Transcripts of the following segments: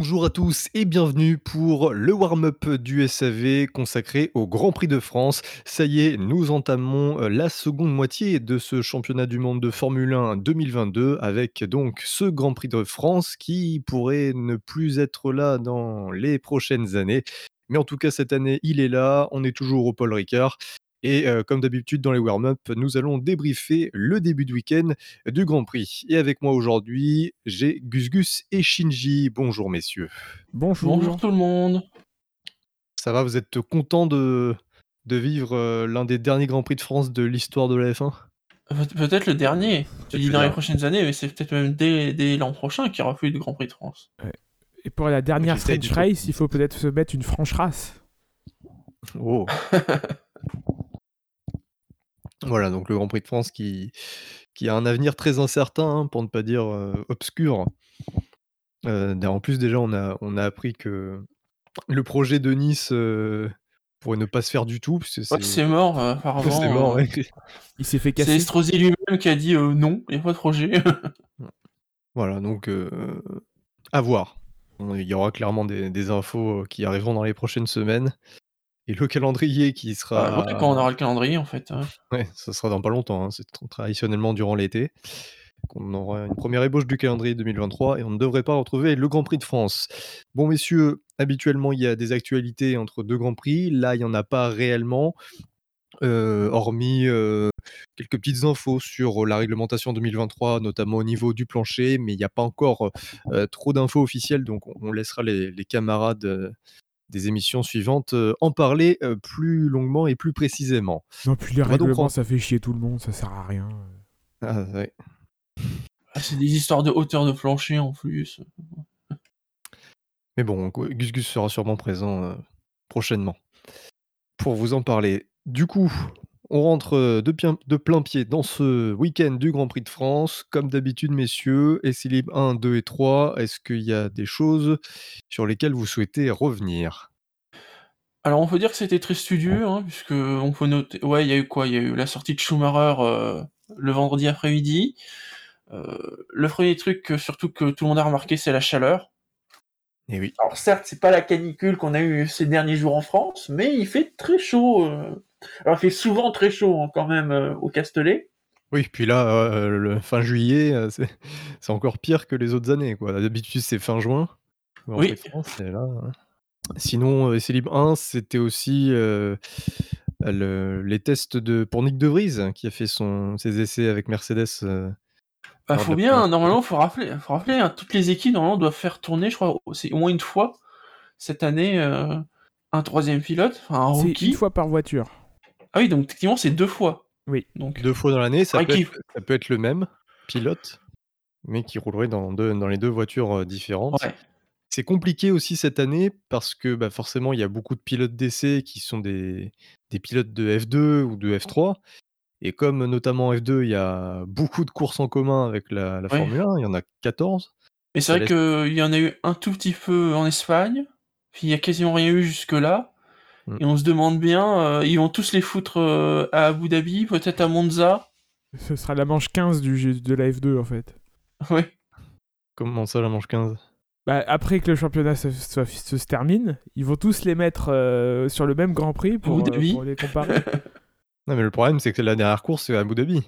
Bonjour à tous et bienvenue pour le warm-up du SAV consacré au Grand Prix de France. Ça y est, nous entamons euh, la seconde moitié de ce championnat du monde de Formule 1 2022 avec donc ce Grand Prix de France qui pourrait ne plus être là dans les prochaines années. Mais en tout cas, cette année, il est là. On est toujours au Paul Ricard. Et euh, comme d'habitude dans les warm-up, nous allons débriefer le début de week-end du Grand Prix. Et avec moi aujourd'hui, j'ai Gus Gus et Shinji. Bonjour messieurs. Bonjour. Bonjour tout le monde. Ça va, vous êtes content de, de vivre euh, l'un des derniers Grands Prix de France de l'histoire de la F1 Pe- Peut-être le dernier. Tu dis dans les prochaines années, mais c'est peut-être même dès, dès l'an prochain qu'il y aura plus de Grand Prix de France. Et pour la dernière French. Race, il faut peut-être se mettre une franche race. Oh Voilà, donc le Grand Prix de France qui, qui a un avenir très incertain, hein, pour ne pas dire euh, obscur. Euh, d'ailleurs, en plus, déjà, on a, on a appris que le projet de Nice euh, pourrait ne pas se faire du tout. Puisque Ouais, c'est mort, apparemment. c'est mort, euh, ouais. Il s'est fait C'est casser. Estrosi lui-même qui a dit euh, non, il n'y a pas de projet. Voilà, donc euh, à voir. Il y aura clairement des, des infos qui arriveront dans les prochaines semaines. Et le calendrier qui sera. Ouais, quand on aura le calendrier, en fait. Ouais, ça sera dans pas longtemps. hein, C'est tra- traditionnellement durant l'été qu'on aura une première ébauche du calendrier 2023 et on ne devrait pas retrouver le Grand Prix de France. Bon, messieurs, habituellement, il y a des actualités entre deux Grands Prix. Là, il n'y en a pas réellement, euh, hormis euh, quelques petites infos sur la réglementation 2023, notamment au niveau du plancher, mais il n'y a pas encore euh, trop d'infos officielles, donc on, laissera les, les camarades des émissions suivantes euh, en parler euh, plus longuement et plus précisément. Non, puis les règlements, en- ça fait chier tout le monde, ça sert à rien. Ah, ouais. Ah, c'est des histoires de hauteur de plancher en plus. Mais bon, Gus Gus sera sûrement présent euh, prochainement pour vous en parler. Du coup, on rentre euh, de, pien- de plein pied dans ce week-end du Grand Prix de France. Comme d'habitude, messieurs, essai libre 1, 2 et 3, est-ce qu'il y a des choses sur lesquelles vous souhaitez revenir? Alors on peut dire que c'était très studieux, hein, puisque on peut noter. Ouais, il y a eu quoi? Il y a eu la sortie de Schumacher euh, le vendredi après-midi. Euh, le premier truc, surtout que tout le monde a remarqué, c'est la chaleur. Eh oui. Alors certes, c'est pas la canicule qu'on a eu ces derniers jours en France, mais il fait très chaud. euh. Alors il fait souvent très chaud hein, quand même euh, au Castellet. Oui, puis là, euh, le fin juillet, euh, c'est c'est encore pire que les autres années. quoi. D'habitude, c'est fin juin. Oui. France, là, hein. Sinon, euh, libre 1, c'était aussi euh, le- les tests de, pour Nick De Vries, hein, qui a fait son, ses essais avec Mercedes. euh, Bah, lors de faut la bien, première normalement, faut rappeler, faut rappeler, hein, toutes les équipes normalement doivent faire tourner, je crois, c'est au moins une fois cette année euh, un troisième pilote, enfin un C'est rookie. une fois par voiture. Ah oui, donc techniquement c'est deux fois. Oui. Donc deux fois dans l'année, ça, peut être- ça peut être le même pilote, mais qui roulerait dans, deux, dans les deux voitures euh, différentes. ouais. C'est compliqué aussi cette année parce que bah, forcément, il y a beaucoup de pilotes d'essai qui sont des, des pilotes de F2 ou de F3. Et comme notamment en F2, il y a beaucoup de courses en commun avec la, la Ouais. Formule 1, il y en a 14. Mais c'est vrai laisse- qu'il y en a eu un tout petit peu en Espagne, puis il y a quasiment rien eu jusque là. Mm. Et on se demande bien, euh, ils vont tous les foutre euh, à Abu Dhabi, peut-être à Monza. Ce sera la manche 15 du, de la F2 en fait. Oui. Comment ça, la manche 15 Bah, après que le championnat se, se- se- se termine, ils vont tous les mettre euh, sur le même Grand Prix pour, Abu euh, Dhabi. pour les comparer. Non, mais le problème, c'est que la dernière course, c'est à Abu Dhabi.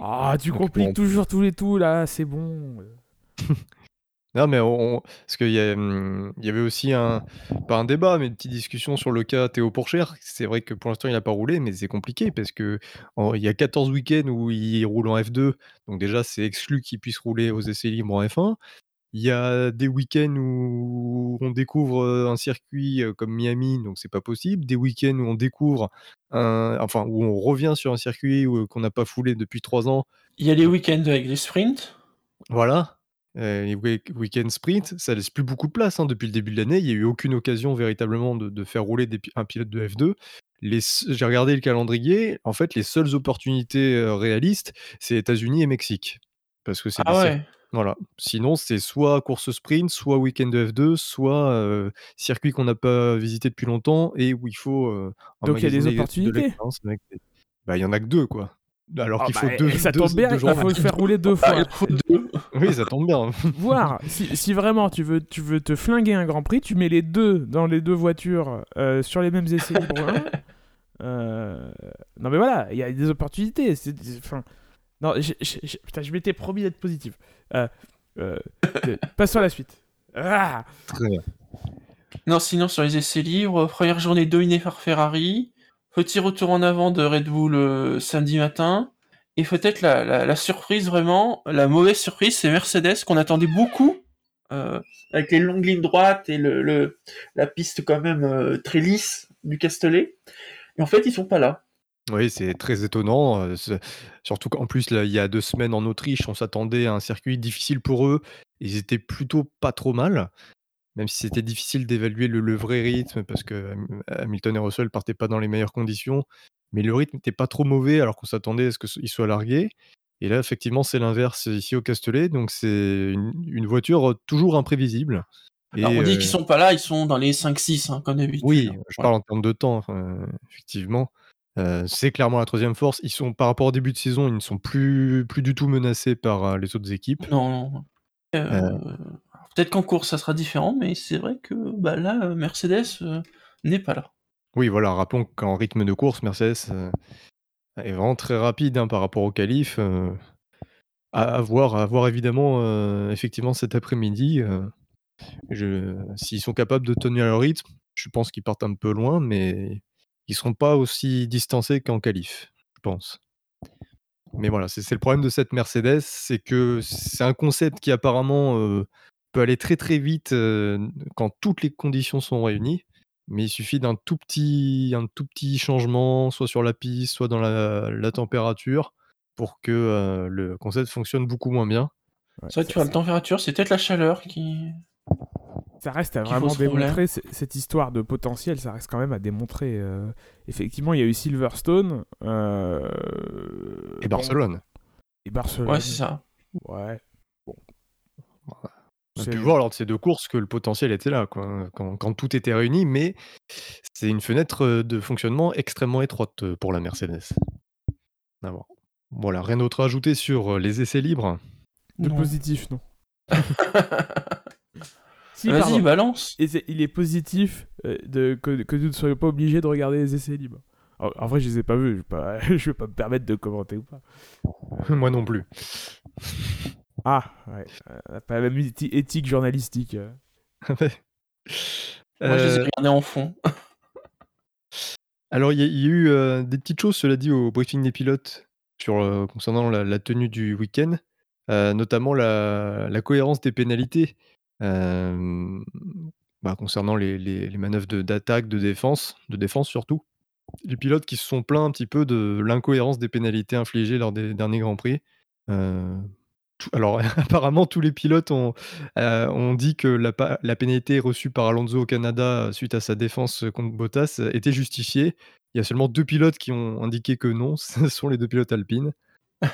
Ah, tu Donc, compliques bon. toujours tous les tout là, c'est bon. Non, mais on, on- parce qu'il y, a, hum, il y avait aussi un, pas un débat, mais une petite discussion sur le cas Théo Pourchère. C'est vrai que pour l'instant, il n'a pas roulé, mais c'est compliqué parce que en- il y a 14 week-ends où il roule en F2. Donc, déjà, c'est exclu qu'il puisse rouler aux essais libres en F1. Il y a des week-ends où on découvre euh, un circuit euh, comme Miami, donc c'est pas possible. Des week-ends où on découvre un, enfin, où on revient sur un circuit où- qu'on n'a pas foulé depuis trois ans. Il y a les week-ends avec les sprints. Voilà. Euh, les week- week-end sprint, ça laisse plus beaucoup de place. hein. Depuis le début de l'année, il n'y a eu aucune occasion véritablement de, de faire rouler des un pilote de F2. Les s- J'ai regardé le calendrier. En fait, les seules opportunités euh, réalistes, c'est États-Unis et Mexique. Parce que c'est Ah ouais. Voilà. Sinon, c'est soit course sprint, soit week-end de F2, soit euh, circuit qu'on n'a pas visité depuis longtemps et où il faut. euh, Donc, il y a des opportunités. l'expérience avec des- Bah, il y en a que deux, quoi. Alors Ah qu'il bah, faut deux. ça deux- tombe bien, deux il faut le faire rouler deux Ah, fois. Oui, ça tombe bien. Voir si, si vraiment tu veux, tu veux te flinguer un Grand Prix, tu mets les deux dans les deux voitures euh, sur les mêmes essais libres. un. Euh, Non mais voilà, il y a des opportunités. c'est- enfin, Non, j'ai- j'ai- j'ai- putain, je m'étais promis d'être positif. Euh, euh, euh, Passons à la suite. Ah Très bien. Non, sinon sur les essais libres, première journée dominée par Ferrari, petit retour en avant de Red Bull euh, samedi matin, et peut-être la, surprise vraiment, la mauvaise surprise, c'est Mercedes qu'on attendait beaucoup, euh, avec les longues lignes droites et le, la piste quand même euh, très lisse du Castellet. Et en fait, ils sont pas là. Oui, c'est très étonnant. Surtout qu'en plus, là, il y a deux semaines en Autriche, on s'attendait à un circuit difficile pour eux. Ils étaient plutôt pas trop mal, même si c'était difficile d'évaluer le, le vrai rythme parce que Ham- Hamilton et Russell partaient pas dans les meilleures conditions. Mais le rythme n'était pas trop mauvais alors qu'on s'attendait à ce qu'ils soient largués. Et là, effectivement, c'est l'inverse ici au Castellet. Donc, c'est une, une voiture euh, toujours imprévisible. Et, on dit euh, qu'ils sont pas là, ils sont dans les 5-6, hein, comme d'habitude. oui, hein. je parle en termes de temps, enfin, effectivement. Euh, c'est clairement la troisième force. Ils sont, par rapport au début de saison, ils ne sont plus, plus du tout menacés par euh, les autres équipes. Non, non. Peut-être qu'en course ça sera différent, mais c'est vrai que bah, là, euh, Mercedes euh, n'est pas là. Oui, voilà, rappelons qu'en rythme de course, Mercedes euh, est vraiment très rapide hein, par rapport au qualif. euh, à, voir, à voir évidemment, effectivement, cet après-midi. S'ils sont capables de tenir le rythme, je pense qu'ils partent un peu loin, mais ils seront pas aussi distancés qu'en qualif, je pense. Mais voilà, c'est le problème de cette Mercedes, c'est que c'est un concept qui apparemment peut aller très très vite euh, quand toutes les conditions sont réunies. Mais il suffit d'un tout petit, un tout petit changement, soit sur la piste, soit dans la, la température, pour que euh, le concept fonctionne beaucoup moins bien. Ouais, C'est vrai que tu vois, la température, c'est peut-être la chaleur qui. Ça reste à vraiment démontrer cette histoire de potentiel, ça reste quand même à démontrer. euh. Effectivement, il y a eu Silverstone euh, Et bon, Barcelone. et Barcelone. Ouais, c'est ça. Ouais. Bon. On a C'est- pu voir lors de ces deux courses que le potentiel était là, quoi, quand, quand tout était réuni, mais c'est une fenêtre euh, de fonctionnement extrêmement étroite euh, pour la Mercedes. À voir. Voilà, rien d'autre à ajouter sur euh, les essais libres? De Non. positif, non. Si, Vas-y, balance. Il est positif de, que, que nous ne soyons pas obligés de regarder les essais libres. En, en vrai, je les ai pas vus, je je vais pas me permettre de commenter ou pas. Moi non plus. Ah, ouais. euh, pas la même éthi- éthique journalistique. euh. Moi, je les ai Euh, regardés en fond. alors, il y, a- il y a eu euh, des petites choses, cela dit, au briefing des pilotes sur, euh, concernant la, la tenue du week-end, euh, notamment la, la cohérence des pénalités euh, bah, concernant les, les- les manœuvres de- d'attaque, de, défense, de défense surtout. Les pilotes qui se sont plaints un petit peu de l'incohérence des pénalités infligées lors des derniers Grands Prix. Euh, tout- alors, apparemment, tous les pilotes ont, euh, ont dit que la, la pénalité reçue par Alonso au Canada euh, suite à sa défense contre Bottas euh, était justifiée. Il y a seulement deux pilotes qui ont indiqué que non, ce sont les deux pilotes alpines.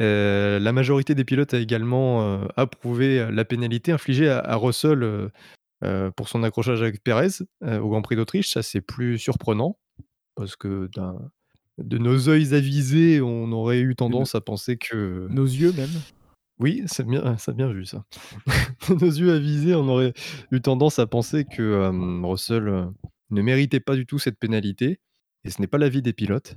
Euh, la majorité des pilotes a également euh, approuvé euh, la pénalité infligée à, à Russell euh, euh, pour son accrochage avec Perez euh, au Grand Prix d'Autriche. Ça, c'est plus surprenant parce que d'un- de nos yeux avisés, on aurait eu tendance à penser que. Nos yeux, même. Oui, c'est bien, bien vu ça. de nos yeux avisés, on aurait eu tendance à penser que euh, Russell euh, ne méritait pas du tout cette pénalité. Et ce n'est pas l'avis des pilotes.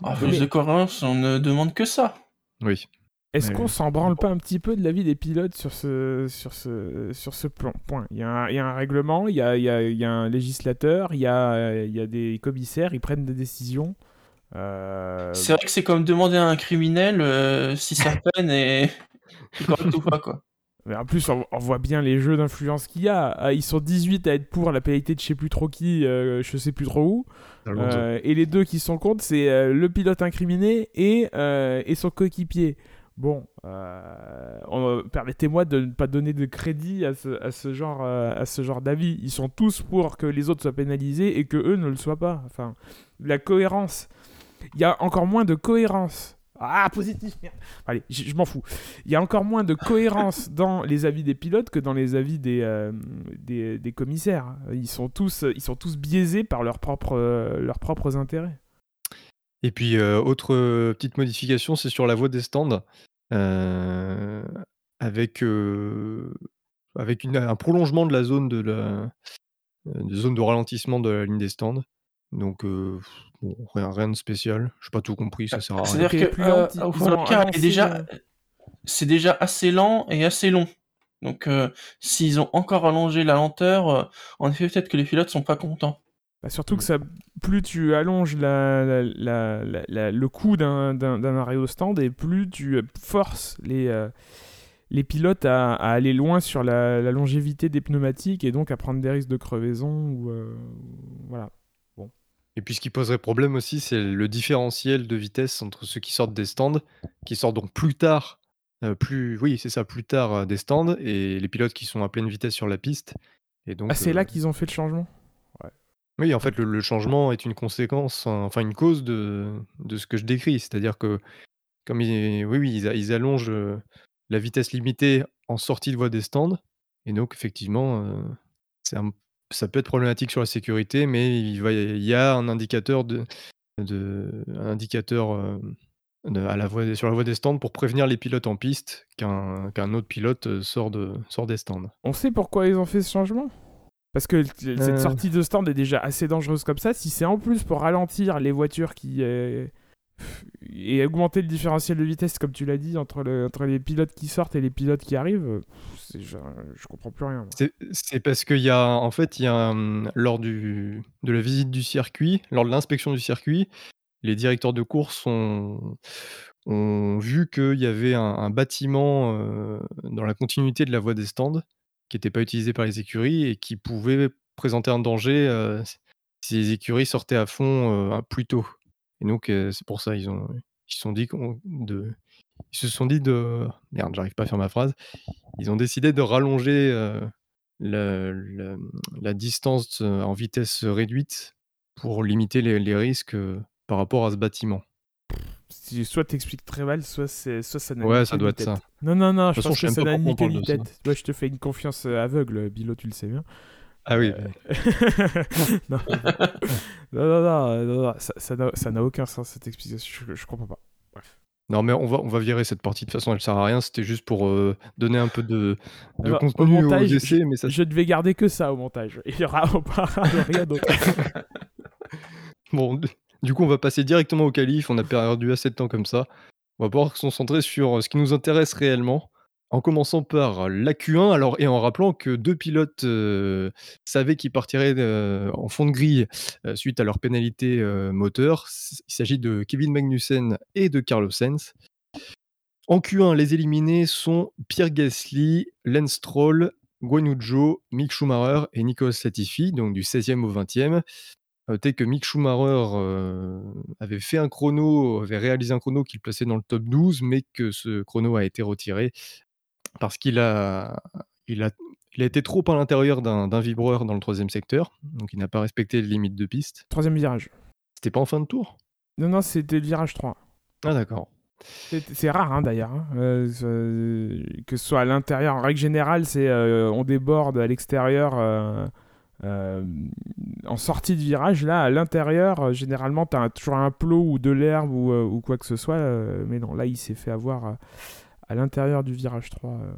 Force de cohérence, on ne demande que ça. Oui. Est-ce qu'on s'en branle pas un petit peu de l'avis des pilotes sur ce, sur ce, sur ce plan, point? Il y, a un, il y a un règlement, il y a, il y a- il y a un législateur, il y a, il y a des commissaires, ils prennent des décisions. Euh, C'est vrai que c'est comme demander à un criminel euh, si sa peine est correcte ou pas, quoi. mais en plus, on, on voit bien les jeux d'influence qu'il y a. Ah, Ils sont 18 à être pour la pénalité de je sais plus trop qui, euh, je sais plus trop où. Euh, et les deux qui sont contre, c'est euh, le pilote incriminé et, euh, et son coéquipier. Bon, euh, on- permettez-moi de ne pas donner de crédit à ce, à ce genre, euh, à ce genre d'avis. Ils sont tous pour que les autres soient pénalisés et que eux ne le soient pas. Enfin, la cohérence. Il y a encore moins de cohérence. Ah, positif, merde. Allez, je, m'en fous. Il y a encore moins de cohérence dans les avis des pilotes que dans les avis des, euh, des, des commissaires. Ils sont tous, ils sont tous biaisés par leurs propres, euh, leurs propres intérêts. Et puis, heu, autre, petite modification, c'est sur la voie des stands, avec, avec une un prolongement de la zone de la de zone de ralentissement de la ligne des stands. Donc, bon, rien rien de spécial. J'ai pas tout compris, ça Bah, sert à rien. c'est-à-dire que, au fond, le car est avancé, déjà heu c'est déjà assez lent et assez long. Donc, s'ils ont encore allongé la lenteur, heu, en effet, peut-être que les pilotes sont pas contents. Bah, surtout que Mmh. ça plus tu allonges la la la la la le coup d'un arrêt au stand et plus tu, forces les, les pilotes à à aller loin sur la la longévité des pneumatiques et donc à prendre des risques de crevaison ou, voilà. Et puis ce qui poserait problème aussi, c'est le différentiel de vitesse entre ceux qui sortent des stands, qui sortent donc plus tard, plus oui, c'est ça, plus tard, des stands et les pilotes qui sont à pleine vitesse sur la piste et Ah, c'est là qu'ils ont fait le changement? Ouais. Oui, en fait, le le changement est une conséquence, enfin une cause de de ce que je décris. C'est-à-dire que comme ils oui, oui, ils allongent, la vitesse limitée en sortie de voie des stands et donc effectivement, c'est un ça peut être problématique sur la sécurité, mais il va il y a un indicateur de de un indicateur, de à la voie sur la voie des stands pour prévenir les pilotes en piste qu'un autre pilote, heu, sort de sort des stands. On sait pourquoi ils ont fait ce changement? Parce que cette Heu sortie de stand est déjà assez dangereuse comme ça. Si c'est en plus pour ralentir les voitures qui, et augmenter le différentiel de vitesse, comme tu l'as dit, entre le entre les pilotes qui sortent et les pilotes qui arrivent, je je comprends plus rien. C'est parce qu'il y a en fait, mmh, lors du de la visite du circuit, lors de l'inspection du circuit, les directeurs de course ont vu qu'il y avait un bâtiment, heu, dans la continuité de la voie des stands, qui était pas utilisé par les écuries et qui pouvait présenter un danger, heu, s si les écuries sortaient à fond, heu, plus tôt. Et donc, c'est pour ça, ils ont ils se sont dit de ils se sont dit de merde, j'arrive pas à faire ma phrase. Ils ont décidé de rallonger, la distance, en vitesse, réduite pour limiter les les risques, par rapport à ce bâtiment. Soit tu expliques très mal, soit soit ça n'a Ouais, ça doit être tête. ça. Non, non, non, je pense que ça n'a pourquoi ni on queue parle ni de ça. tête. Moi, je te fais une confiance, aveugle, Bilo, tu le sais bien. Ah oui, oui. non, non, non, non, non, non, ça ça n'a aucun sens cette explication, je je comprends pas. Bref. Non, mais on va on va virer cette partie, de toute façon, elle sert à rien. C'était juste pour, heu, donner un peu de de Alors, au contenu aux montage, je mais ça je ne vais garder que ça au montage. Il y aura on parlera de rien d'autre. Bon, du coup, on va passer directement aux qualifs. On a perdu assez de temps comme ça. On va pouvoir se concentrer sur, heu, ce qui nous intéresse réellement, en commençant par la Q1. Alors et en rappelant que 2 pilotes, savaient qu'ils partiraient, en fond de grille, suite à leur pénalité, moteur. Il s'agit de Kevin Magnussen et de Carlos Sainz. En Q1, les éliminés sont Pierre Gasly, Lance Stroll, Guan Yu Zhou, Mick Schumacher et Nicholas Latifi, donc du 16e au 20e. Notez que Mick Schumacher, avait fait un chrono, avait réalisé un chrono qui le plaçait dans le top 12, mais que ce chrono a été retiré parce qu'il a il a il a été trop à l'intérieur d'un vibreur dans le 3e secteur, donc il n'a pas respecté les limites de piste. 3e virage. C'était pas en fin de tour? Non, non, c'était le virage 3. Ah d'accord. C'est rare, hein, d'ailleurs, hein, heu, ce que ce soit à l'intérieur. En règle générale, c'est, heu, on déborde à l'extérieur, en sortie de virage. Là, à l'intérieur, généralement, tu as toujours un plot ou de l'herbe ou, quoi que ce soit, mais non, là, il s'est fait avoir, à l'intérieur du virage 3, heu.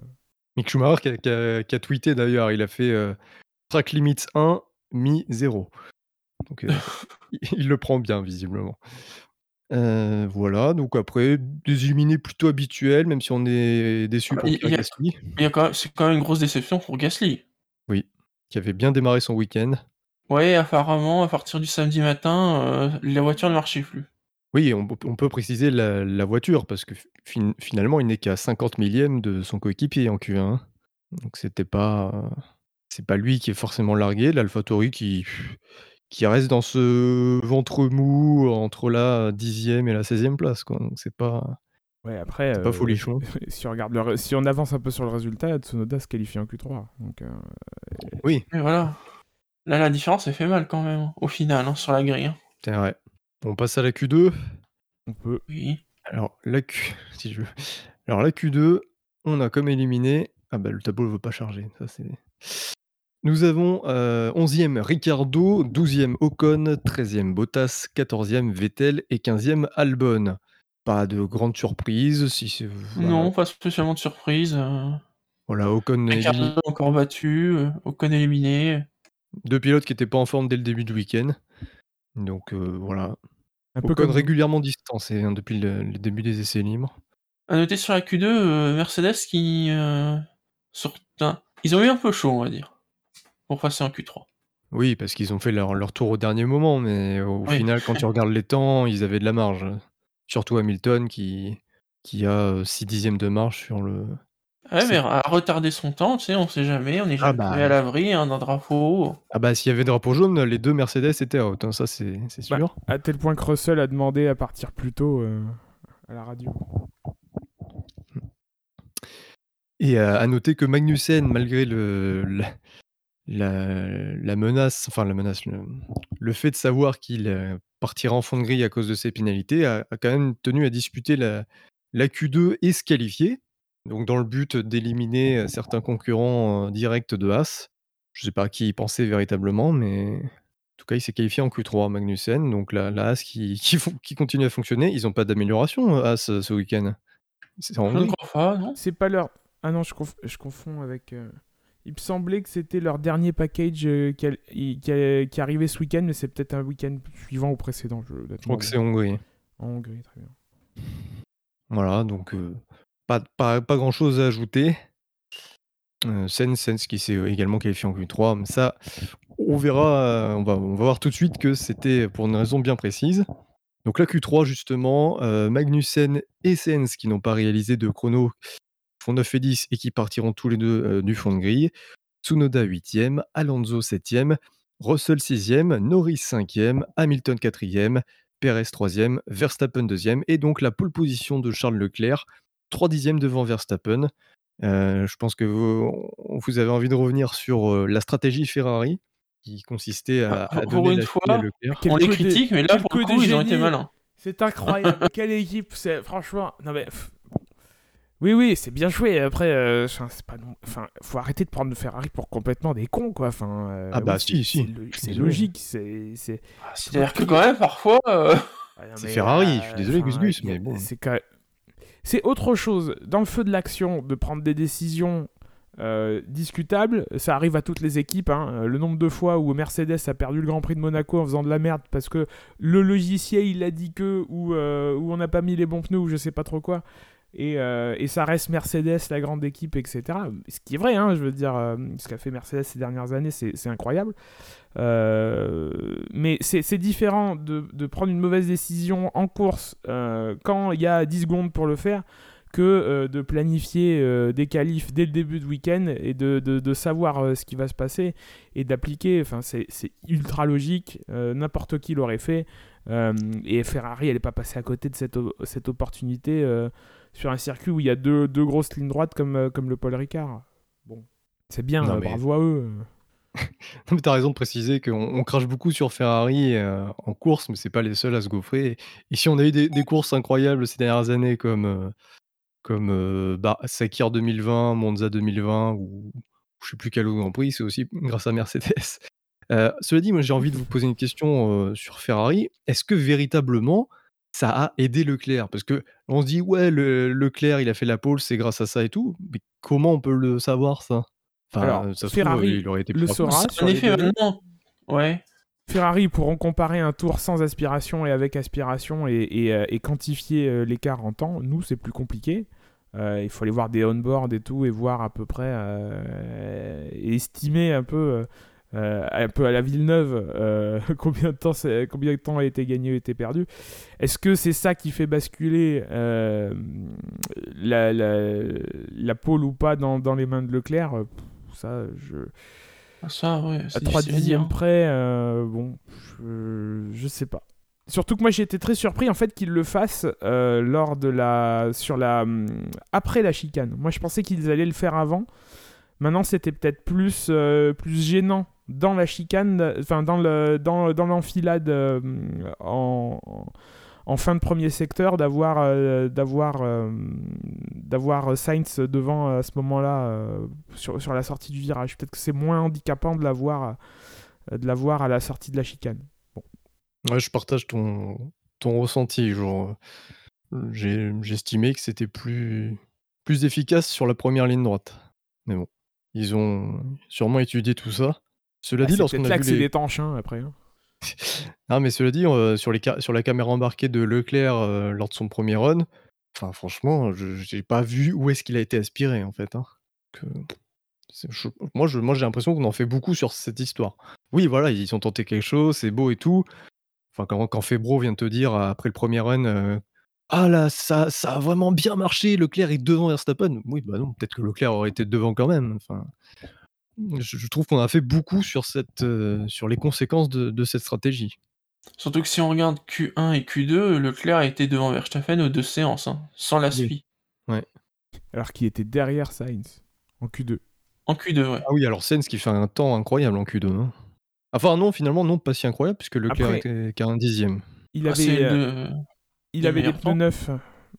Mick Schumacher qui a qui a qui a tweeté d'ailleurs, il a fait, heu: «Track limits 1, me 0». Donc, heu, il il le prend bien visiblement. Voilà, donc après, des éliminés plutôt habituels, même si on est déçus bah, pour il Pierre il y a Gasly. il y a quand même c'est quand même une grosse déception pour Gasly. Oui, qui avait bien démarré son week-end. Ouais, apparemment, à partir du samedi matin, la voiture ne marchait plus. Oui, on peut on peut préciser la la voiture parce que fi fin finalement, il n'est qu'à 50 millièmes de son coéquipier en Q1, hein. Donc c'était pas c'est pas lui qui est forcément largué. l'AlphaTauri qui qui reste dans ce ventre mou entre la 10e et la 16e place, quoi. Donc c'est pas Ouais, après, c'est pas folichon. si on regarde le ré si on avance un peu sur le résultat, Tsunoda se qualifie en Q3, donc, heu Oui, Et voilà. Là, la différence, elle fait mal quand même, au final, hein, sur la grille, hein. c'est vrai. On passe à la Q2. on peut Oui. Alors la Q si je veux alors la Q2, on a comme éliminé ah bah, le tableau ne veut pas charger, ça c'est Nous avons euh, 11e Ricardo, 12e Ocon, 13e Bottas, 14e Vettel et 15e Albon. Pas de grande surprise. Si c'est- voilà. Non, pas spécialement de surprise. euh. Voilà, Ocon est Ricardo éliminé. encore battu, euh, Ocon éliminé. Deux pilotes qui n'étaient pas en forme dès le début du week-end. Donc euh, voilà. Un peu comme régulièrement distancé hein, depuis le, le début des essais libres. À noter sur la Q2, euh, Mercedes qui... euh, enfin, Ils ont eu un peu chaud, on va dire, pour passer en Q3. Oui, parce qu'ils ont fait leur, leur tour au dernier moment, mais au Oui. final, quand tu regardes les temps, ils avaient de la marge. Surtout Hamilton qui, qui a 6 dixièmes de marge sur le. Ouais, C'est- mais à retarder son temps, tu sais, on sait jamais, on n'est Ah jamais bah. à l'abri hein, d'un drapeau. Ah bah s'il y avait drapeau jaune, les deux Mercedes étaient out, hein, ça c'est Bah, sûr. à tel point que Russell a demandé à partir plus tôt euh, à la radio. Et euh, à noter que Magnussen, malgré le, la, la- la menace, enfin la menace, le, le fait de savoir qu'il euh, partira en fond de grille à cause de ses pénalités, a, a quand même tenu à disputer la, la Q2 et se qualifier. Donc dans le but d'éliminer certains concurrents euh, directs de Haas. Je sais pas à qui il pensait véritablement, mais en tout cas il s'est qualifié en Q3 Magnussen. Donc la, la Haas qui, qui, fon- qui continue à fonctionner. Ils n'ont pas d'amélioration Haas ce week-end. C'est en Je ne Hongrie. crois pas, non C'est pas leur. Ah non, je, conf- je confonds avec. euh, Il me semblait que c'était leur dernier package euh, qui, a- qui, a- qui arrivait ce week-end, mais c'est peut-être un week-end suivant au précédent. Je, Je crois que c'est Hongrie. En Hongrie, très bien. Voilà, donc euh, pas, grand chose à ajouter. Euh, Sens, Sens qui s'est également qualifié en Q3, mais ça, on verra, euh, on va, voir tout de suite que c'était pour une raison bien précise. Donc la Q3, justement, euh, Magnussen et Sens qui n'ont pas réalisé de chrono font 9 et 10 et qui partiront tous les deux euh, du fond de grille. Tsunoda 8e, Alonso 7e, Russell 6e, Norris 5e, Hamilton 4e, Perez 3e, Verstappen 2e, et donc la pole position de Charles Leclerc, 3 dixièmes devant Verstappen. Euh, je pense que vous, vous avez envie de revenir sur euh, la stratégie Ferrari, qui consistait à, Ah, à pour donner une la fois, à Leclerc. On les critique, mais là, pour le coup ils ont été malins. C'est incroyable. Quelle équipe C'est franchement. Non mais. Oui, oui, c'est bien joué. Après, euh, enfin, c'est pas non. Enfin, faut arrêter de prendre Ferrari pour complètement des cons, quoi. Enfin. euh, Ah bah, oui, si, c'est- si. logique. C'est. Ah, C'est-à-dire que quand même, parfois... euh, Ah, C'est Ferrari, euh, je suis désolé, Gus Gus, mais bon. C'est quand- c'est autre chose. Dans le feu de l'action, de prendre des décisions euh, discutables, ça arrive à toutes les équipes. hein. Euh, Le nombre de fois où Mercedes a perdu le Grand Prix de Monaco en faisant de la merde parce que le logiciel il a dit que, ou, euh, ou on n'a pas mis les bons pneus, ou je sais pas trop quoi. Et, euh, et ça reste Mercedes, la grande équipe, etc. Ce qui est vrai, hein, je veux dire, euh, ce qu'a fait Mercedes ces dernières années, c'est incroyable. Euh, mais c'est différent de, prendre une mauvaise décision en course quand il y a 10 secondes pour le faire que de planifier des qualifs dès le début de week-end et de, savoir ce qui va se passer et d'appliquer. Enfin, c'est ultra logique. N'importe qui l'aurait fait. Et Ferrari, elle n'est pas passée à côté de cette, opportunité sur un circuit où il y a deux, deux grosses lignes droites comme, euh, comme le Paul Ricard. Bon, c'est bien, Non, euh, mais- bravo à eux. Non, mais t'as raison de préciser qu'on on crache beaucoup sur Ferrari euh, en course, mais c'est pas les seuls à se gaufrer. Ici, on a eu des, des courses incroyables ces dernières années, comme, euh, comme euh, bah, Sakir 2020, Monza 2020, ou je sais plus quel autre Grand Prix, c'est aussi grâce à Mercedes. Cela dit, moi j'ai envie de vous poser une question sur Ferrari. Est-ce que véritablement ça a aidé Leclerc Parce que on se dit, ouais, le, Leclerc, il a fait la pole, c'est grâce à ça et tout, mais comment on peut le savoir ça? Enfin, Alors, ça se trouve, Ferrari il aurait été le saura. En effet, données. maintenant... Ouais. Ferrari pourront comparer un tour sans aspiration et avec aspiration et, et, euh, et quantifier euh, l'écart en temps. Nous, c'est plus compliqué. Euh, il faut aller voir des on-board et tout et voir à peu près euh, et estimer un peu, euh, un peu à la Villeneuve euh, combien, de temps combien de temps a été gagné ou été perdu. Est-ce que c'est ça qui fait basculer euh, la, la, la pole ou pas dans, dans les mains de Leclerc? Ça, je Ça, ouais. à c'est 3 difficile à dixièmes dire. près, bon, je, je sais pas. Surtout que moi j'ai été très surpris en fait qu'ils le fassent lors de la sur la hum, après la chicane. Moi je pensais qu'ils allaient le faire avant. Maintenant c'était peut-être plus euh, plus gênant dans la chicane, enfin dans le dans, dans l'enfilade euh, en, en fin de premier secteur d'avoir euh, d'avoir d'avoir Sainz devant à ce moment-là sur, sur la sortie du virage. Peut-être que c'est moins handicapant de l'avoir de l'avoir à la sortie de la chicane. Ouais, je partage ton, ton ressenti. Genre, j'estimais que c'était plus, plus efficace sur la première ligne droite. Mais bon, ils ont sûrement étudié tout ça. Cela Ah, dit, lorsqu'on a vu les... hein, après. hein. Ah, mais cela dit, euh, sur, les ca- sur la caméra embarquée de Leclerc euh, lors de son premier run, enfin franchement, je j'ai pas vu où est-ce qu'il a été aspiré en fait. hein. Que- je- moi, je, moi, j'ai l'impression qu'on en fait beaucoup sur cette histoire. Oui, voilà, ils ont tenté quelque chose, c'est beau et tout. Enfin, quand, quand Febro vient te dire euh, après le premier run, euh, ah là, ça, ça a vraiment bien marché, Leclerc est devant Verstappen. Oui, bah non, peut-être que Leclerc aurait été devant quand même. Enfin, je, je trouve qu'on a fait beaucoup sur, cette, euh, sur les conséquences de, de cette stratégie. Surtout que si on regarde Q1 et Q2, Leclerc a été devant Verstappen aux deux séances, hein, sans la Oui. suite. Alors qu'il était derrière Sainz en Q2. En Q2, ouais. Ah oui, alors Sens qui fait un temps incroyable en Q2. hein. Enfin non, finalement non, pas si incroyable puisque Leclerc Après- était qu'à un dixième. Il Ah, avait, euh, le- il avait des pneus neufs.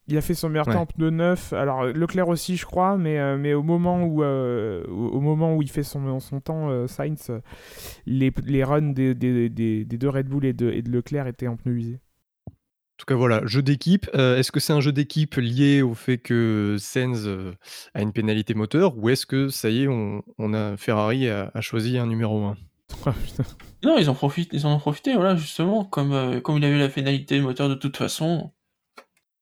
Il a fait son meilleur Ouais. temps en pneus neufs. Alors Leclerc aussi, je crois, mais, euh, mais au moment où euh, au moment où il fait son, son temps, euh, Sainz, euh, les, les runs des, des, des, des deux Red Bull et de, et de Leclerc étaient en pneus usés. En tout cas voilà, jeu d'équipe. Euh, est-ce que c'est un jeu d'équipe lié au fait que euh, a une pénalité moteur ou est-ce que ça y est, on, on a Ferrari a, a choisi un numéro 1 Ah. Non, ils en profitent, ils en ont profité, voilà, justement, comme, euh, comme il avait la pénalité moteur de toute façon.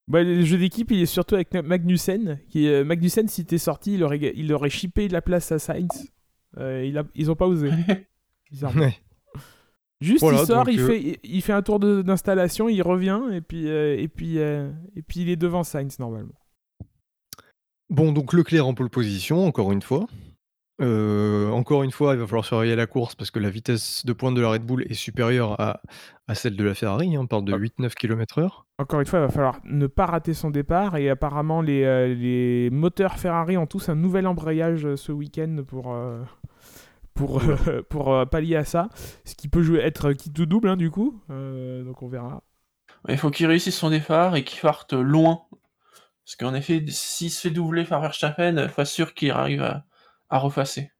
Bah, le jeu d'équipe, il est surtout avec Magnussen. Qui, euh, Magnussen, s'il était sorti, il aurait, il aurait chippé la place à Sainz. Euh, il a- ils ont pas osé. bizarrement. Ouais. Juste Voilà, il sort, il, euh, fait, il, il fait un tour d'installation, il revient et puis, euh, et, puis, euh, et puis il est devant Sainz normalement. Bon, donc Leclerc en pole position, encore une fois. Euh, encore une fois, il va falloir surveiller la course parce que la vitesse de pointe de la Red Bull est supérieure à, à celle de la Ferrari. hein, on parle de Ah. 8-9 km/h. Encore une fois, il va falloir ne pas rater son départ et apparemment les, euh, les moteurs Ferrari ont tous un nouvel embrayage euh, ce week-end pour, euh, pour, euh, pour euh, pallier à ça. Ce qui peut jouer, être qui tout double hein, du coup. Euh, donc on verra. Il faut qu'il réussisse son départ et qu'il parte loin. Parce qu'en effet, s'il se fait doubler par Verstappen, pas sûr qu'il arrive à, à refasser.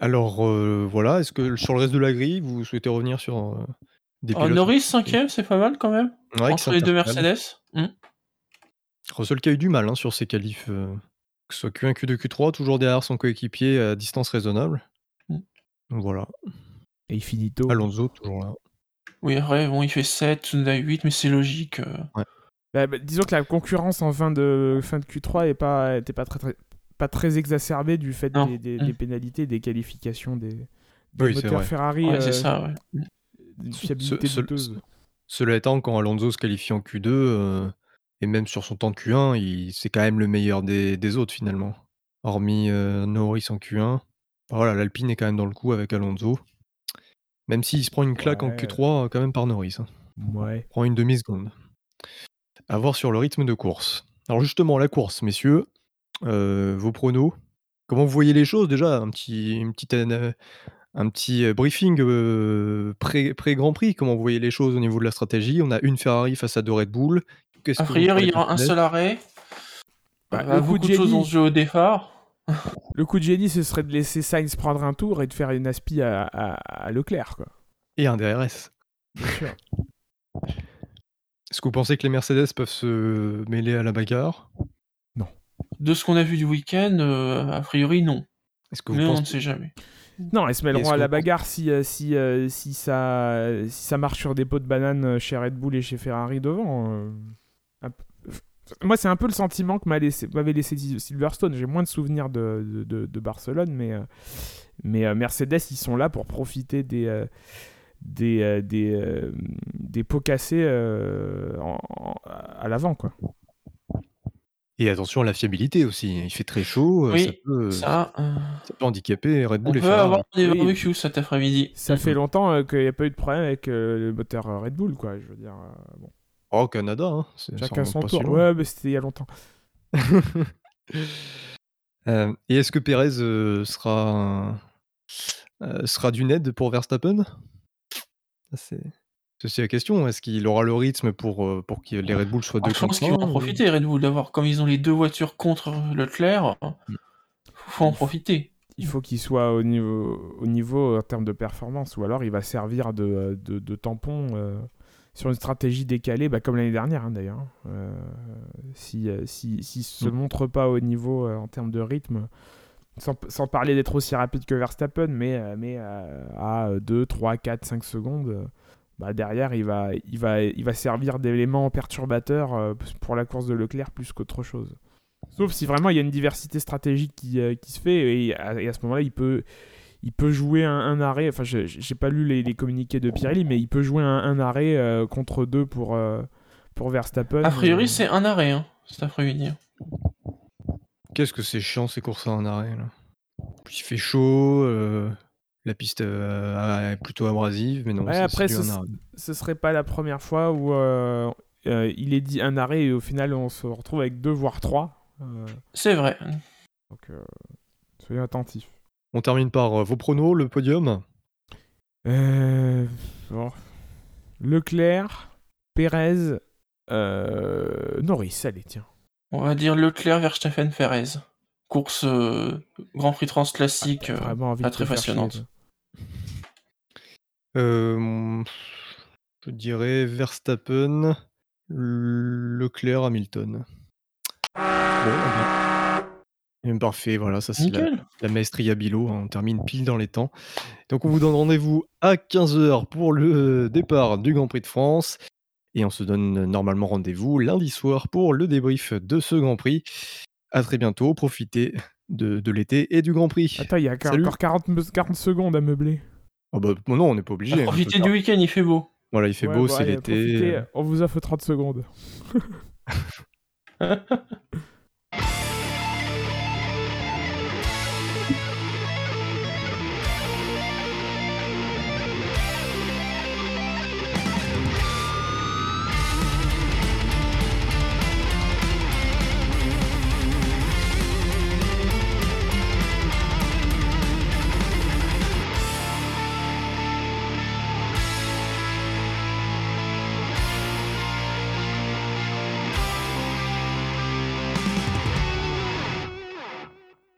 Alors euh, voilà, est-ce que sur le reste de la grille, vous souhaitez revenir sur euh, des Oh, pilotes Norris, cinquième, c'est pas mal quand même. Ouais, entre les deux. Mercedes. Hmm. Russell qui a eu du mal hein, sur ses qualifs, euh, que ce soit Q1, Q2, Q3, toujours derrière son coéquipier à distance raisonnable. Mm. Donc voilà, Et il finit tôt. Alonso toujours là. Oui, après, bon, il fait 7, Tsunoda 8, mais c'est logique. euh. Bah, bah, disons que la concurrence en fin de, fin de Q3 est pas, était pas très, très, pas très exacerbée du fait Non. des, des- Mm. des pénalités, des qualifications des, des Oui, c'est moteurs. Ferrari. Ouais, euh, c'est ça, ouais. Une fiabilité Ce- ce- douteuse. Cela étant, quand Alonso se qualifie en Q2, euh, et même sur son temps de Q1, il- c'est quand même le meilleur des, des autres finalement. Hormis euh, Norris en Q1. Voilà, l'Alpine est quand même dans le coup avec Alonso. Même s'il se prend une claque en Ouais. Q3, euh, quand même par Norris. hein. Ouais. prend une demi-seconde. À voir sur le rythme de course. Alors justement, la course, messieurs, euh, vos pronos? Comment vous voyez les choses? Déjà Un petit, une petite, un petit euh, briefing euh, pré- pré-Grand Prix. Comment vous voyez les choses au niveau de la stratégie? On a une Ferrari face à deux Red Bull. A priori, il y aura un seul arrêt. Bah, Bah, le coup beaucoup de de choses au départ. Le coup de génie, ce serait de laisser Sainz prendre un tour et de faire une aspi à, à- à Leclerc. Quoi. Et un DRS. Bien sûr. Est-ce que vous pensez que les Mercedes peuvent se mêler à la bagarre? De ce qu'on a vu du week-end, euh, a priori, non. Est-ce que vous Mais on ne pensez sait jamais. Non, elles se mêleront à la bagarre si, euh, si, euh, si, ça, si ça marche sur des pots de banane chez Red Bull et chez Ferrari devant. Moi, c'est un peu le sentiment que m'a laissé- m'avait laissé, Silverstone. J'ai moins de souvenirs de, de, de- de Barcelone, mais, mais Mercedes, ils sont là pour profiter des, des, des, des pots cassés en- en- à l'avant. quoi. Et attention à la fiabilité aussi. Il fait très chaud. euh, Oui, ça, peut, Ça, euh, ça peut handicaper Red on Bull et peut Ferrari. avoir des Oui. barbecues cet après-midi. Ça fait longtemps euh, qu'il n'y a pas eu de problème avec euh, le moteur euh, Red Bull. Quoi, je veux dire, euh, bon. Oh, Canada, hein. Chacun son tour. Ouais, mais c'était il y a longtemps. Euh, et est-ce que Pérez euh, sera, euh, sera d'une aide pour Verstappen? C'est- C'est la question, est-ce qu'il aura le rythme pour, heu, pour que les Red Bull soient Ah, 2 je pense qu'ils vont 1 en profiter Red Bull d'avoir comme ils ont les 2 voitures contre Leclerc, Mmh. faut en profiter. Il faut qu'il soit au niveau, au niveau en termes de performance, ou alors il va servir de, de, de tampon euh, sur une stratégie décalée, bah, comme l'année dernière hein, d'ailleurs. Euh, si euh, si, si se Mm. montre pas au niveau euh, en termes de rythme, sans, sans parler d'être aussi rapide que Verstappen, mais, euh, mais euh, à 2, 3, 4, 5 secondes, euh, bah, derrière il va, il, va, il va servir d'élément perturbateur euh, pour la course de Leclerc plus qu'autre chose. Sauf si vraiment il y a une diversité stratégique qui, euh, qui se fait et à, et à ce moment-là, il peut, il peut jouer un, un arrêt. Enfin, je j'ai pas lu les, les communiqués de Pirelli, mais il peut jouer un, un arrêt euh, contre deux pour, euh, pour Verstappen. A priori, c'est un arrêt, hein, cet après-midi. Qu'est-ce que c'est chiant ces courses en arrêt là? Puis il fait chaud, la piste, est plutôt abrasive, mais non, Ouais, après, ce, ce serait pas la première fois où euh, euh, il est dit un arrêt et au final on se retrouve avec deux voire trois. Euh, C'est vrai. donc euh, soyez attentifs. On termine par, vos pronos, le podium? Euh, bon. Leclerc, Pérez, euh, Norris, allez, tiens. On va dire Leclerc, Verstappen, Perez. Course euh, Grand Prix Trans classique, euh, envie pas très passionnante. Hem, je dirais Verstappen, Leclerc, Hamilton. Bon, eh. Eh parfait, voilà, ça c'est la maestria Bilo, hein, on termine pile dans les temps. Donc on vous donne rendez-vous à 15:00 pour le départ du Grand Prix de France et on se donne normalement rendez-vous lundi soir pour le débrief de ce Grand Prix. À très bientôt, profitez de de l'été et du Grand Prix. Attends, il y a encore Salut. 40, me- 40 secondes à meubler. Ah bah, non, on n'est pas obligé, peut Profitez faire du week-end, il fait beau. voilà, il fait Ouais, beau, bon, c'est l'été, On vous offre 30 secondes.